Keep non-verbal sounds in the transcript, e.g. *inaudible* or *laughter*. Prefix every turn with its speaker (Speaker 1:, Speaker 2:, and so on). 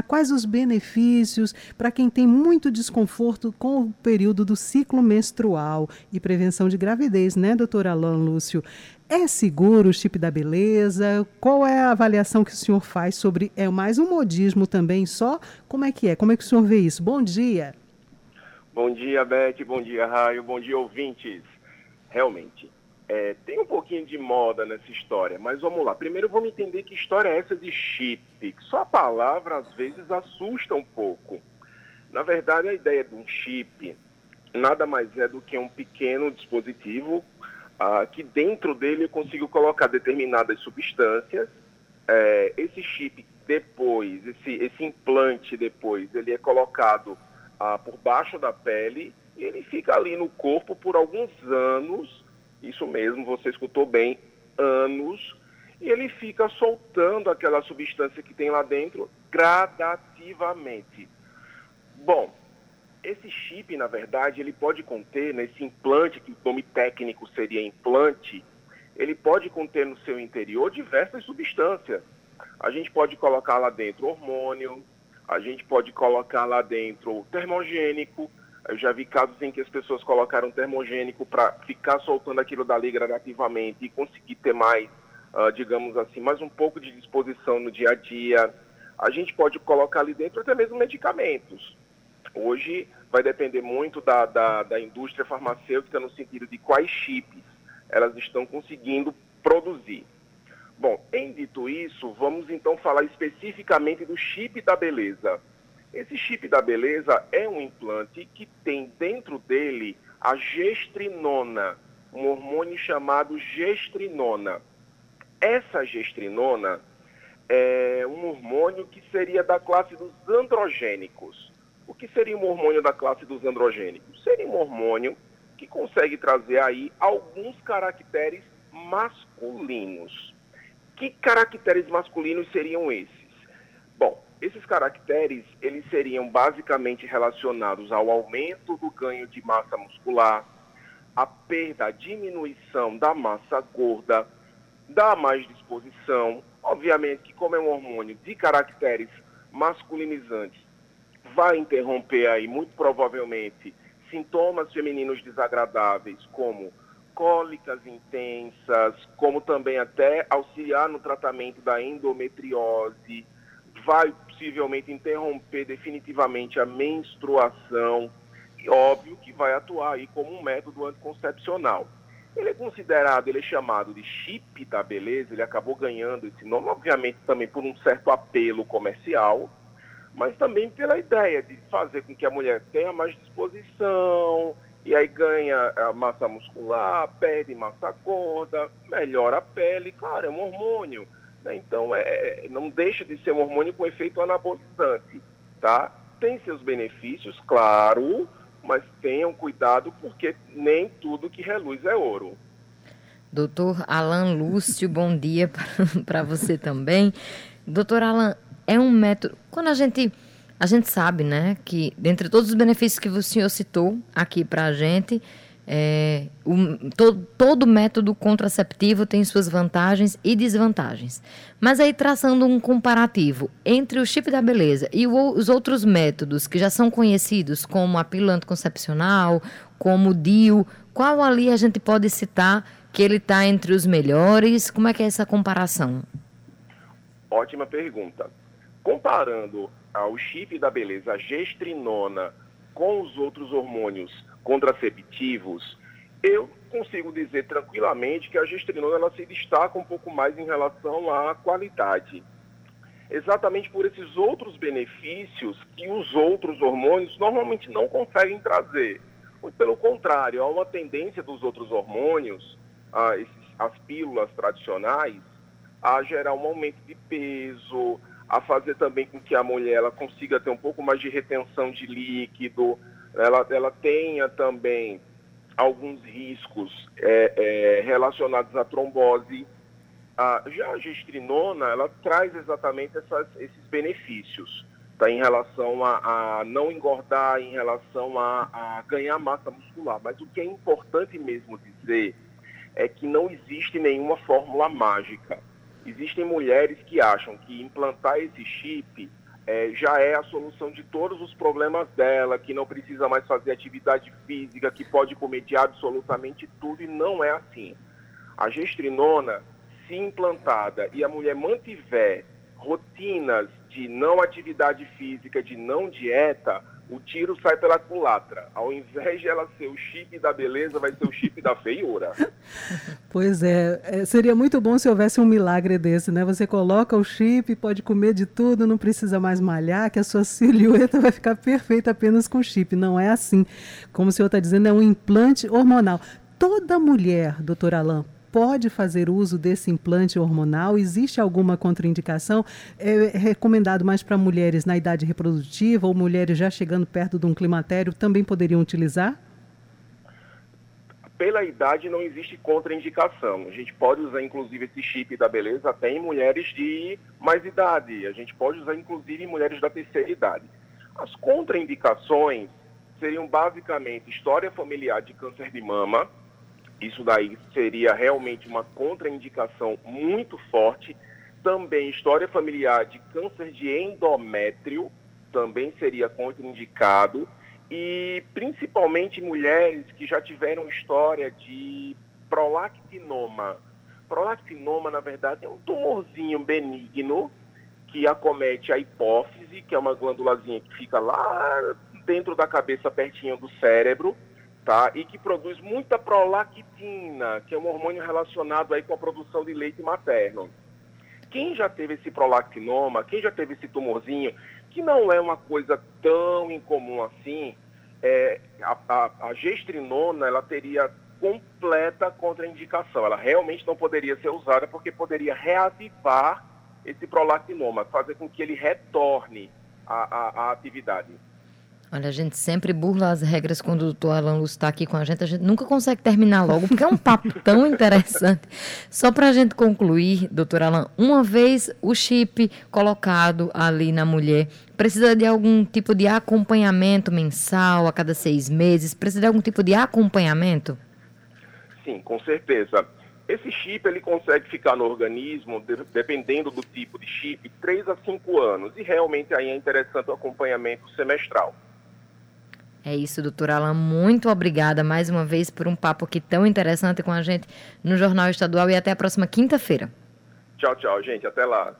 Speaker 1: Quais os benefícios para quem tem muito desconforto com o período do ciclo menstrual e prevenção de gravidez, né, doutor Alain Lúcio? É seguro o chip da beleza? Qual é a avaliação que o senhor faz sobre. É mais um modismo também só? Como é que é? Como é que o senhor vê isso? Bom dia.
Speaker 2: Bom dia, Beth. Bom dia, Raio. Bom dia, ouvintes. Realmente, é, tem um pouquinho de moda nessa história, mas vamos lá. Primeiro vamos entender que história é essa de chip. Só a palavra às vezes assusta um pouco. Na verdade, a ideia de um chip nada mais é do que um pequeno dispositivo ah, que dentro dele eu consigo colocar determinadas substâncias. É, esse chip depois, esse, esse implante depois, ele é colocado ah, por baixo da pele e ele fica ali no corpo por alguns anos isso mesmo, você escutou bem, anos, e ele fica soltando aquela substância que tem lá dentro gradativamente. Bom, esse chip, na verdade, ele pode conter, nesse implante, que o nome técnico seria implante, ele pode conter no seu interior diversas substâncias. A gente pode colocar lá dentro hormônio, a gente pode colocar lá dentro termogênico, eu já vi casos em que as pessoas colocaram termogênico para ficar soltando aquilo dali gradativamente e conseguir ter mais, uh, digamos assim, mais um pouco de disposição no dia a dia. A gente pode colocar ali dentro até mesmo medicamentos. Hoje vai depender muito da, da, da indústria farmacêutica no sentido de quais chips elas estão conseguindo produzir. Bom, em dito isso, vamos então falar especificamente do chip da beleza. Esse chip da beleza é um implante que tem dentro dele a gestrinona, um hormônio chamado gestrinona. Essa gestrinona é um hormônio que seria da classe dos androgênicos. O que seria um hormônio da classe dos androgênicos? Seria um hormônio que consegue trazer aí alguns caracteres masculinos. Que caracteres masculinos seriam esses? Bom, esses caracteres, eles seriam basicamente relacionados ao aumento do ganho de massa muscular, a perda, a diminuição da massa gorda, da mais disposição. Obviamente que como é um hormônio de caracteres masculinizantes, vai interromper aí muito provavelmente sintomas femininos desagradáveis como cólicas intensas, como também até auxiliar no tratamento da endometriose, vai possivelmente interromper definitivamente a menstruação e óbvio que vai atuar aí como um método anticoncepcional. Ele é considerado, ele é chamado de chip da beleza, ele acabou ganhando esse nome, obviamente também por um certo apelo comercial, mas também pela ideia de fazer com que a mulher tenha mais disposição, e aí ganha a massa muscular, perde massa gorda, melhora a pele, claro, é um hormônio? Então, é, não deixa de ser um hormônio com efeito anabolizante, tá? Tem seus benefícios, claro, mas tenham cuidado porque nem tudo que reluz é ouro.
Speaker 3: Doutor Alan Lúcio, bom dia *laughs* para você também. Doutor Alan, é um método. Quando a gente. A gente sabe, né, que dentre todos os benefícios que o senhor citou aqui para a gente, é, o, to, todo método contraceptivo tem suas vantagens e desvantagens. Mas aí, traçando um comparativo entre o chip da beleza e o, os outros métodos que já são conhecidos, como a pílula anticoncepcional, como o DIU, qual ali a gente pode citar que ele está entre os melhores? Como é que é essa comparação?
Speaker 2: Ótima pergunta. Comparando ao chip da beleza, gestrinona, com os outros hormônios contraceptivos, eu consigo dizer tranquilamente que a gestrinona ela se destaca um pouco mais em relação à qualidade. Exatamente por esses outros benefícios que os outros hormônios normalmente não conseguem trazer. Muito pelo contrário, há uma tendência dos outros hormônios, as pílulas tradicionais, a gerar um aumento de peso, a fazer também com que a mulher ela consiga ter um pouco mais de retenção de líquido, ela, ela tenha também alguns riscos é, é, relacionados à trombose. A, já a gestrinona, ela traz exatamente essas, esses benefícios, tá, em relação a, a não engordar, em relação a, a ganhar massa muscular. Mas o que é importante mesmo dizer é que não existe nenhuma fórmula mágica. Existem mulheres que acham que implantar esse chip é, já é a solução de todos os problemas dela, que não precisa mais fazer atividade física, que pode comer de absolutamente tudo, e não é assim. A gestrinona, se implantada e a mulher mantiver rotinas de não atividade física, de não dieta, o tiro sai pela culatra. Ao invés de ela ser o chip da beleza, vai ser o chip da feiura. *laughs*
Speaker 1: Pois é, é, seria muito bom se houvesse um milagre desse, né? Você coloca o chip, pode comer de tudo, não precisa mais malhar, que a sua *laughs* silhueta vai ficar perfeita apenas com chip. Não é assim. Como o senhor está dizendo, é um implante hormonal. Toda mulher, doutor Alain, pode fazer uso desse implante hormonal? Existe alguma contraindicação? É recomendado mais para mulheres na idade reprodutiva ou mulheres já chegando perto de um climatério também poderiam utilizar?
Speaker 2: Pela idade não existe contraindicação. A gente pode usar inclusive esse chip da beleza até em mulheres de mais idade. A gente pode usar inclusive em mulheres da terceira idade. As contraindicações seriam basicamente história familiar de câncer de mama, isso daí seria realmente uma contraindicação muito forte. Também história familiar de câncer de endométrio também seria contraindicado. E principalmente mulheres que já tiveram história de prolactinoma. Prolactinoma, na verdade, é um tumorzinho benigno que acomete a hipófise, que é uma glândulazinha que fica lá dentro da cabeça, pertinho do cérebro tá? E que produz muita prolactina, que é um hormônio relacionado aí com a produção de leite materno. Quem já teve esse prolactinoma, quem já teve esse tumorzinho, que não é uma coisa tão incomum assim, é, a, a, a gestrinona ela teria completa contraindicação. Ela realmente não poderia ser usada porque poderia reativar esse prolactinoma, fazer com que ele retorne à atividade.
Speaker 3: Olha, a gente sempre burla as regras quando o doutor Alan Lúcio está aqui com a gente. A gente nunca consegue terminar logo, porque é um papo *laughs* tão interessante. Só para a gente concluir, doutor Alan, uma vez o chip colocado ali na mulher, precisa de algum tipo de acompanhamento mensal a cada seis meses? Precisa de algum tipo de acompanhamento?
Speaker 2: Sim, com certeza. Esse chip ele consegue ficar no organismo, de, dependendo do tipo de chip, três a cinco anos. E realmente aí é interessante o acompanhamento semestral.
Speaker 3: É isso, doutora Alain. Muito obrigada mais uma vez por um papo aqui tão interessante com a gente no Jornal Estadual e até a próxima quinta-feira.
Speaker 2: Tchau, tchau, gente. Até lá.